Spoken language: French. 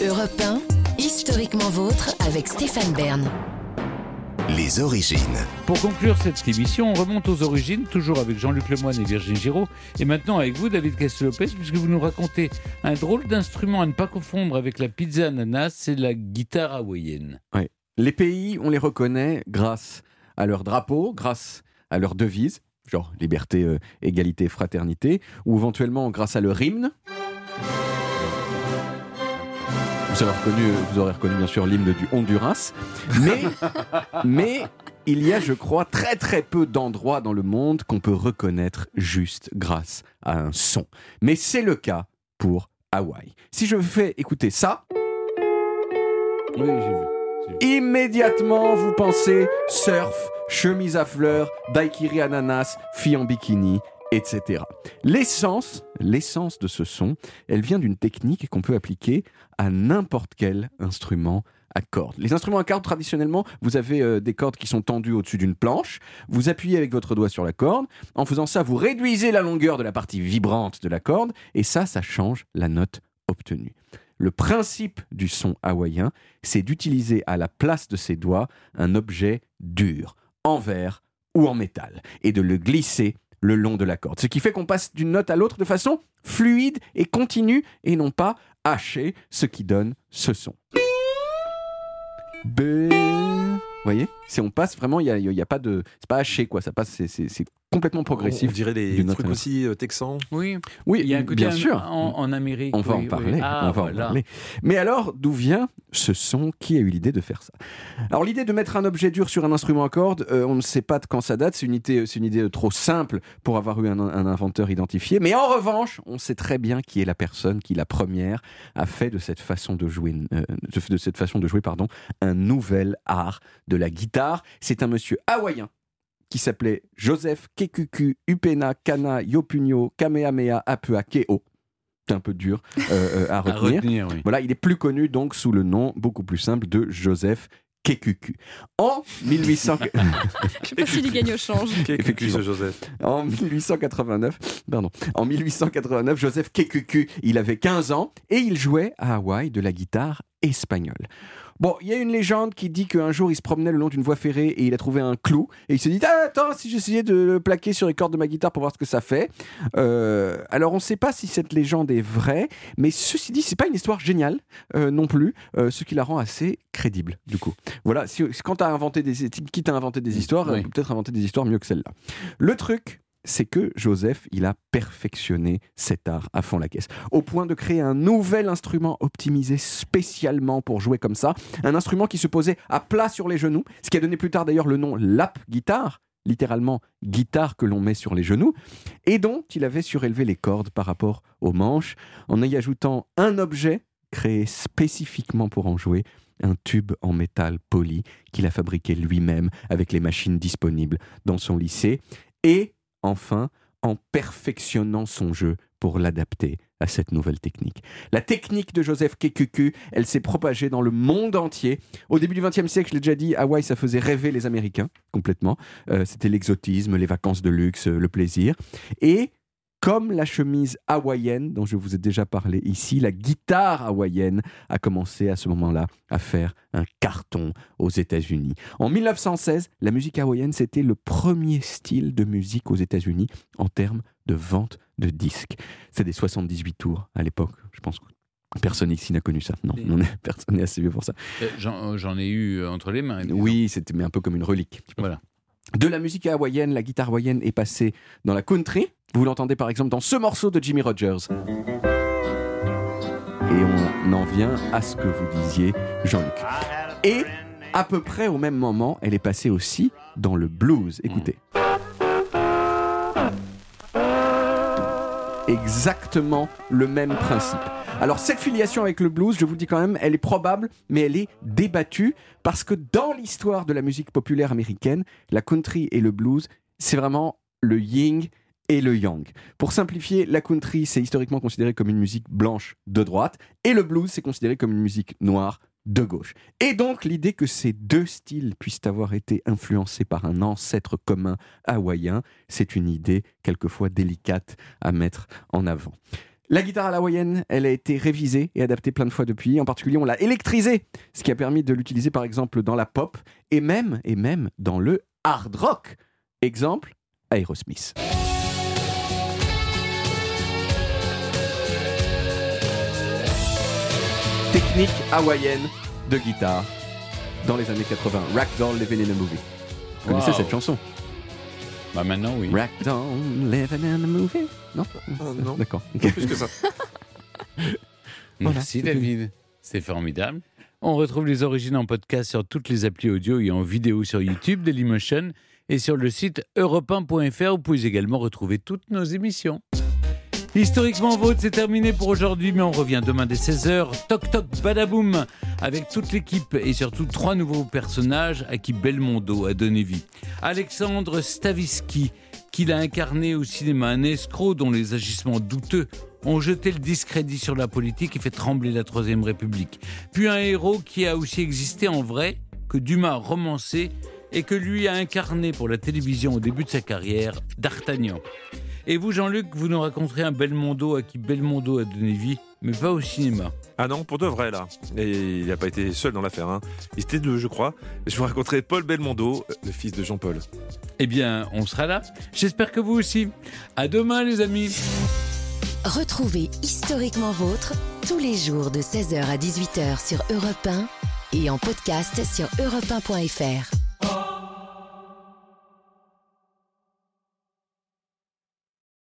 Europe 1, historiquement vôtre avec Stéphane Bern. Les origines. Pour conclure cette émission, on remonte aux origines, toujours avec Jean-Luc Lemoyne et Virginie Giraud, et maintenant avec vous, David Castelopez, puisque vous nous racontez un drôle d'instrument à ne pas confondre avec la pizza ananas, c'est la guitare hawaïenne. Ouais. Les pays, on les reconnaît grâce à leur drapeau, grâce à leur devise, genre liberté, euh, égalité, fraternité, ou éventuellement grâce à leur hymne. Reconnu, vous aurez reconnu bien sûr l'hymne du Honduras. Mais, mais il y a, je crois, très très peu d'endroits dans le monde qu'on peut reconnaître juste grâce à un son. Mais c'est le cas pour Hawaï. Si je fais écouter ça, Oui, j'ai vu. immédiatement vous pensez surf, chemise à fleurs, daiquiri ananas, fille en bikini, etc. L'essence, l'essence de ce son, elle vient d'une technique qu'on peut appliquer à n'importe quel instrument à cordes. Les instruments à cordes, traditionnellement, vous avez euh, des cordes qui sont tendues au-dessus d'une planche. Vous appuyez avec votre doigt sur la corde. En faisant ça, vous réduisez la longueur de la partie vibrante de la corde. Et ça, ça change la note obtenue. Le principe du son hawaïen, c'est d'utiliser à la place de ses doigts un objet dur, en verre ou en métal, et de le glisser le long de la corde. Ce qui fait qu'on passe d'une note à l'autre de façon fluide et continue, et non pas hachée, ce qui donne ce son. Vous voyez Si on passe vraiment, il n'y a, y a pas de. C'est pas haché, quoi. Ça passe, c'est complètement progressif. On dirait des trucs aussi euh, texans. Oui, Oui, il y a un côté bien en- sûr. En, en Amérique. On va oui, en parler. oui. Ah, on va voilà. en parler. Mais alors, d'où vient ce son Qui a eu l'idée de faire ça? Alors, l'idée de mettre un objet dur sur un instrument à cordes, euh, on ne sait pas de quand ça date. C'est une idée, c'est une idée trop simple pour avoir eu un, un inventeur identifié. Mais en revanche, on sait très bien qui est la personne qui, la première, a fait de cette façon de jouer, euh, de, de cette façon de jouer, pardon, un nouvel art de la guitare. C'est un monsieur hawaïen qui s'appelait Joseph Kekuku Upena Kana Yopunyo Kamehameha Apua Keo. C'est un peu dur euh, euh, à À retenir. oui. Voilà, il est plus connu donc sous le nom beaucoup plus simple de Joseph Kekuku. En 1800 Je sais pas s'il gagne au change. Ce Joseph en 1889, pardon, en 1889, Joseph Kekuku, il avait 15 ans et il jouait à Hawaï de la guitare espagnole. Bon, il y a une légende qui dit qu'un jour il se promenait le long d'une voie ferrée et il a trouvé un clou et il se dit ah, attends si j'essayais de le plaquer sur les cordes de ma guitare pour voir ce que ça fait. Euh, alors on ne sait pas si cette légende est vraie, mais ceci dit c'est pas une histoire géniale euh, non plus, euh, ce qui la rend assez crédible du coup. Voilà, si, quand t'as inventé des quitte à inventer des histoires, Oui. on peut peut-être inventer des histoires mieux que celle-là. Le truc, c'est que Joseph, il a perfectionné cet art à fond la caisse, au point de créer un nouvel instrument optimisé spécialement pour jouer comme ça, un instrument qui se posait à plat sur les genoux, ce qui a donné plus tard d'ailleurs le nom lap guitare, littéralement guitare que l'on met sur les genoux, et dont il avait surélevé les cordes par rapport aux manches, en y ajoutant un objet créé spécifiquement pour en jouer, un tube en métal poli qu'il a fabriqué lui-même avec les machines disponibles dans son lycée, et enfin en perfectionnant son jeu pour l'adapter à cette nouvelle technique. La technique de Joseph Kekuku, elle s'est propagée dans le monde entier. Au début du XXe siècle, je l'ai déjà dit, Hawaï, ça faisait rêver les Américains, complètement. Euh, C'était l'exotisme, les vacances de luxe, euh, le plaisir. Et comme la chemise hawaïenne dont je vous ai déjà parlé ici, la guitare hawaïenne a commencé à ce moment-là à faire un carton aux États-Unis. En 1916, la musique hawaïenne, c'était le premier style de musique aux États-Unis en termes de vente de disques. C'est des 78 tours à l'époque. Je pense que personne ici n'a connu ça. Non, Et- on est, personne n'est assez vieux pour ça. Euh, J'en ai eu euh, entre les mains. Oui, c'était mais un peu comme une relique. Voilà. De la musique hawaïenne, la guitare hawaïenne est passée dans la country. Vous l'entendez par exemple dans ce morceau de Jimmy Rogers. Et on en vient à ce que vous disiez, Jean-Luc. Et à peu près au même moment, elle est passée aussi dans le blues. Écoutez. Exactement le même principe. Alors cette filiation avec le blues, je vous dis quand même, elle est probable, mais elle est débattue parce que dans l'histoire de la musique populaire américaine, la country et le blues, c'est vraiment le yin et le yang. Pour simplifier, la country, c'est historiquement considéré comme une musique blanche de droite, et le blues, c'est considéré comme une musique noire de gauche. Et donc l'idée que ces deux styles puissent avoir été influencés par un ancêtre commun hawaïen, c'est une idée quelquefois délicate à mettre en avant. La guitare à hawaïenne, elle a été révisée et adaptée plein de fois depuis. En particulier, on l'a électrisée, ce qui a permis de l'utiliser par exemple dans la pop et même, et même dans le hard rock. Exemple, Aerosmith. Technique hawaïenne de guitare dans les années 80. Ragdoll Living in a Movie. Vous connaissez Wow. cette chanson? Bah maintenant, oui. Ragdoll Living in a Movie? Non? Non. D'accord. Plus que ça. Voilà, Merci David, c'est formidable. On retrouve les origines en podcast sur toutes les applis audio et en vidéo sur YouTube, Dailymotion et sur le site europe1.fr. Vous pouvez également retrouver toutes nos émissions. Historiquement Vôtre, c'est terminé pour aujourd'hui, mais on revient demain dès 16h. Toc toc badaboum avec toute l'équipe et surtout trois nouveaux personnages à qui Belmondo a donné vie. Alexandre Stavisky, qu'il a incarné au cinéma, un escroc dont les agissements douteux ont jeté le discrédit sur la politique et fait trembler la Troisième République. Puis un héros qui a aussi existé en vrai, que Dumas a romancé et que lui a incarné pour la télévision au début de sa carrière, D'Artagnan. Et vous, Jean-Luc, vous nous raconterez un Belmondo à qui Belmondo a donné vie, mais pas au cinéma. Ah non, pour de vrai là. Et il n'a pas été seul dans l'affaire. Hein. Il était deux, je crois. Je vous raconterai Paul Belmondo, euh, le fils de Jean-Paul. Eh bien, on sera là. J'espère que vous aussi. À demain, les amis. Retrouvez Historiquement Vôtre tous les jours de 16h à 18h sur Europe 1 et en podcast sur europe1.fr.